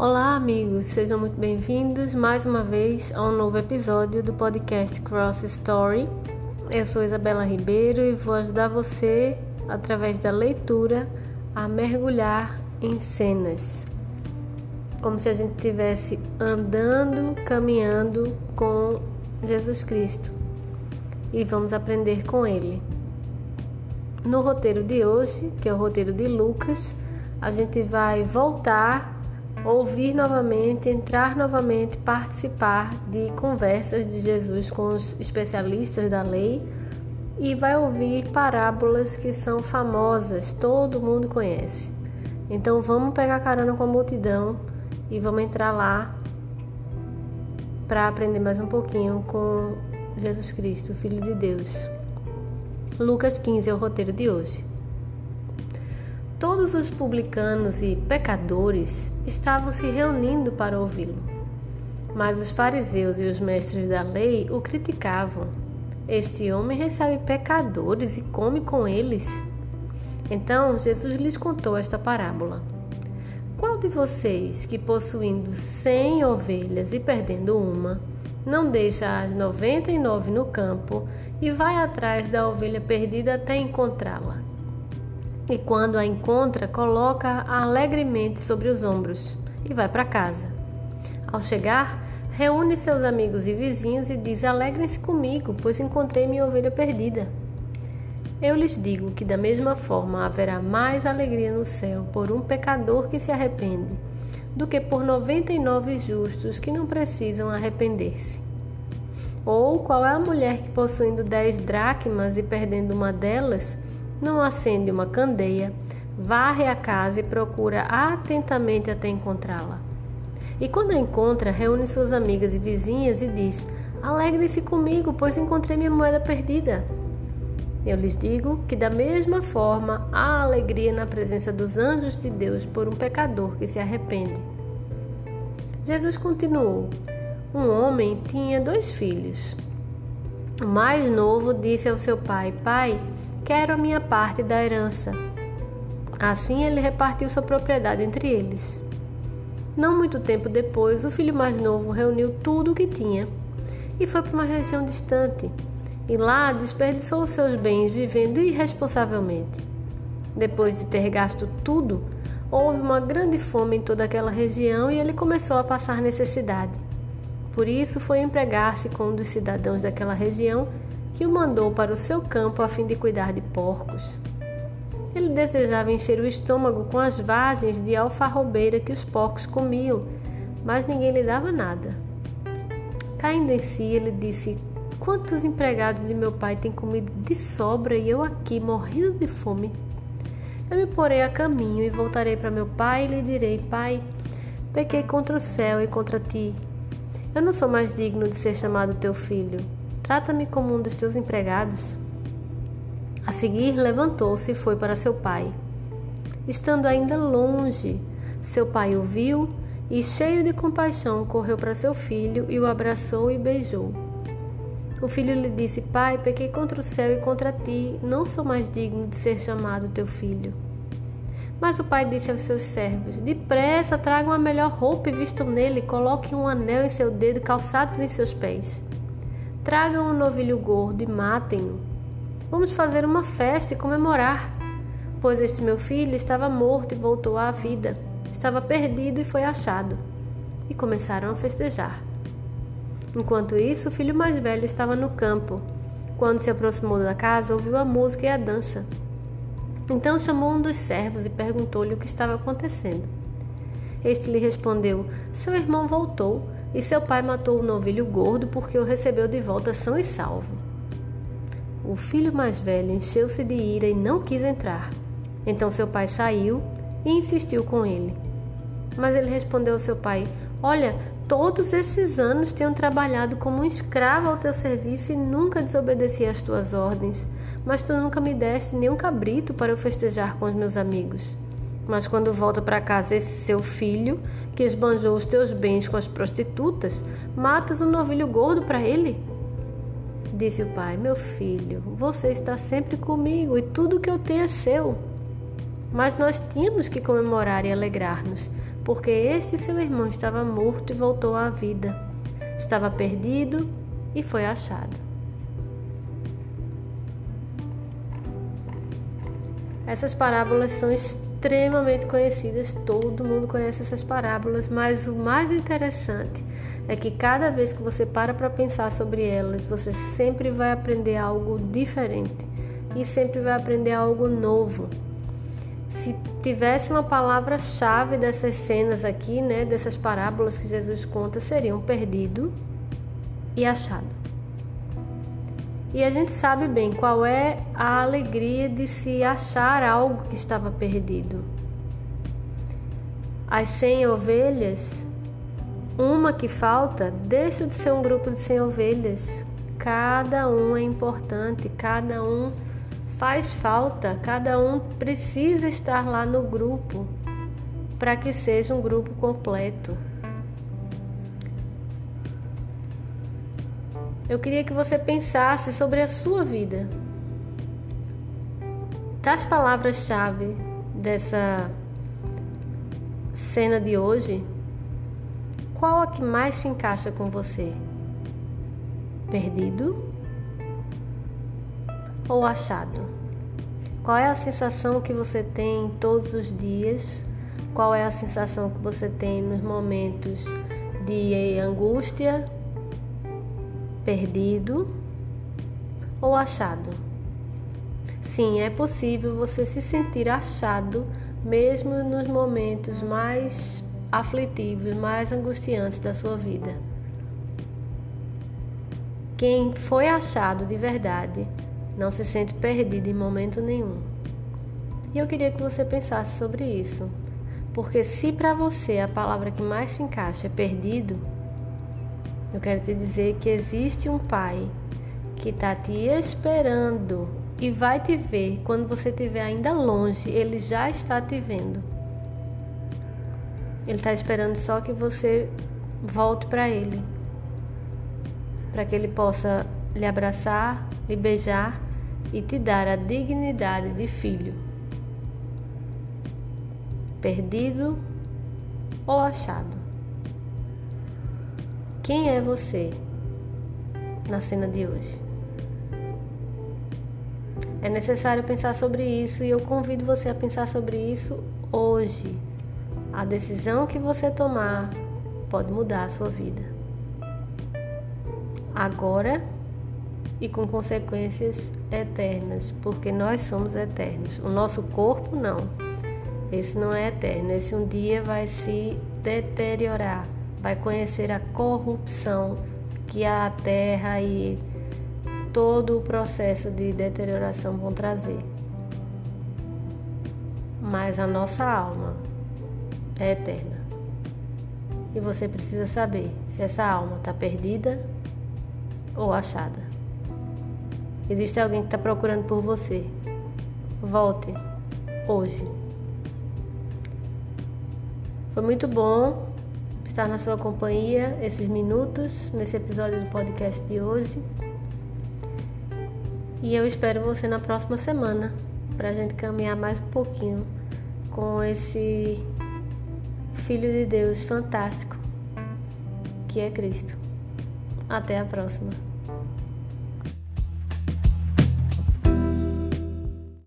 Olá, amigos, sejam muito bem-vindos mais uma vez a um novo episódio do podcast Cross Story. Eu sou Isabela Ribeiro e vou ajudar você, através da leitura, a mergulhar em cenas. Como se a gente estivesse andando, caminhando com Jesus Cristo e vamos aprender com Ele. No roteiro de hoje, que é o roteiro de Lucas, a gente vai voltar ouvir novamente, entrar novamente, participar de conversas de Jesus com os especialistas da lei e vai ouvir parábolas que são famosas, todo mundo conhece. Então vamos pegar carona com a multidão e vamos entrar lá para aprender mais um pouquinho com Jesus Cristo, Filho de Deus. Lucas 15 é o roteiro de hoje. Todos os publicanos e pecadores estavam se reunindo para ouvi-lo. Mas os fariseus e os mestres da lei o criticavam. Este homem recebe pecadores e come com eles. Então Jesus lhes contou esta parábola. Qual de vocês que possuindo cem ovelhas e perdendo uma, não deixa as noventa e nove no campo e vai atrás da ovelha perdida até encontrá-la? E quando a encontra, coloca-a alegremente sobre os ombros e vai para casa. Ao chegar, reúne seus amigos e vizinhos e diz: Alegrem-se comigo, pois encontrei minha ovelha perdida. Eu lhes digo que, da mesma forma, haverá mais alegria no céu por um pecador que se arrepende do que por noventa e nove justos que não precisam arrepender-se. Ou qual é a mulher que, possuindo dez dracmas e perdendo uma delas, não acende uma candeia, varre a casa e procura atentamente até encontrá-la. E quando a encontra, reúne suas amigas e vizinhas e diz: Alegrem-se comigo, pois encontrei minha moeda perdida. Eu lhes digo que, da mesma forma, há alegria na presença dos anjos de Deus por um pecador que se arrepende. Jesus continuou: Um homem tinha dois filhos. O mais novo disse ao seu pai: Pai, Quero a minha parte da herança. Assim ele repartiu sua propriedade entre eles. Não muito tempo depois, o filho mais novo reuniu tudo o que tinha e foi para uma região distante. E lá desperdiçou os seus bens vivendo irresponsavelmente. Depois de ter gasto tudo, houve uma grande fome em toda aquela região e ele começou a passar necessidade. Por isso foi empregar-se com um dos cidadãos daquela região que o mandou para o seu campo a fim de cuidar de porcos. Ele desejava encher o estômago com as vagens de alfarrobeira que os porcos comiam, mas ninguém lhe dava nada. Caindo em si, ele disse: Quantos empregados de meu pai têm comido de sobra e eu aqui morrendo de fome? Eu me porei a caminho e voltarei para meu pai e lhe direi: Pai, pequei contra o céu e contra ti. Eu não sou mais digno de ser chamado teu filho. Trata-me como um dos teus empregados. A seguir, levantou-se e foi para seu pai. Estando ainda longe, seu pai o viu e, cheio de compaixão, correu para seu filho e o abraçou e beijou. O filho lhe disse: Pai, pequei contra o céu e contra ti, não sou mais digno de ser chamado teu filho. Mas o pai disse aos seus servos: Depressa, tragam a melhor roupa e vistam nele, coloquem um anel em seu dedo, calçados em seus pés. Tragam um novilho gordo e matem-no. Vamos fazer uma festa e comemorar, pois este meu filho estava morto e voltou à vida, estava perdido e foi achado. E começaram a festejar. Enquanto isso, o filho mais velho estava no campo. Quando se aproximou da casa, ouviu a música e a dança. Então chamou um dos servos e perguntou-lhe o que estava acontecendo. Este lhe respondeu: Seu irmão voltou e seu pai matou o novilho gordo porque o recebeu de volta são e salvo. O filho mais velho encheu-se de ira e não quis entrar. Então seu pai saiu e insistiu com ele. Mas ele respondeu ao seu pai: Olha, todos esses anos tenho trabalhado como um escravo ao teu serviço e nunca desobedeci às tuas ordens. Mas tu nunca me deste nem um cabrito para eu festejar com os meus amigos. Mas quando volta para casa esse seu filho, que esbanjou os teus bens com as prostitutas, matas um novilho gordo para ele? Disse o pai: Meu filho, você está sempre comigo e tudo que eu tenho é seu. Mas nós tínhamos que comemorar e alegrar-nos, porque este seu irmão estava morto e voltou à vida, estava perdido e foi achado. Essas parábolas são extremamente conhecidas, todo mundo conhece essas parábolas, mas o mais interessante é que cada vez que você para para pensar sobre elas, você sempre vai aprender algo diferente e sempre vai aprender algo novo. Se tivesse uma palavra-chave dessas cenas aqui, né, dessas parábolas que Jesus conta, seriam perdido e achado. E a gente sabe bem qual é a alegria de se achar algo que estava perdido. As cem ovelhas, uma que falta, deixa de ser um grupo de cem ovelhas. Cada um é importante, cada um faz falta, cada um precisa estar lá no grupo para que seja um grupo completo. Eu queria que você pensasse sobre a sua vida. Das palavras-chave dessa cena de hoje, qual a que mais se encaixa com você? Perdido ou achado? Qual é a sensação que você tem todos os dias? Qual é a sensação que você tem nos momentos de angústia perdido ou achado. Sim, é possível você se sentir achado mesmo nos momentos mais aflitivos, mais angustiantes da sua vida. Quem foi achado de verdade não se sente perdido em momento nenhum. E eu queria que você pensasse sobre isso, porque se para você a palavra que mais se encaixa é perdido, eu quero te dizer que existe um Pai que está te esperando e vai te ver quando você estiver ainda longe. Ele já está te vendo. Ele está esperando só que você volte para Ele, para que Ele possa lhe abraçar, lhe beijar e te dar a dignidade de filho. Perdido ou achado. Quem é você na cena de hoje? É necessário pensar sobre isso e eu convido você a pensar sobre isso hoje. A decisão que você tomar pode mudar a sua vida. Agora e com consequências eternas, porque nós somos eternos. O nosso corpo não. Esse não é eterno, esse um dia vai se deteriorar vai conhecer a corrupção que a terra e todo o processo de deterioração vão trazer. Mas a nossa alma é eterna. E você precisa saber se essa alma está perdida ou achada. Existe alguém que está procurando por você. Volte hoje. Foi muito bom estar na sua companhia esses minutos nesse episódio do podcast de hoje. E eu espero você na próxima semana para a gente caminhar mais um pouquinho com esse Filho de Deus fantástico que é Cristo. Até a próxima.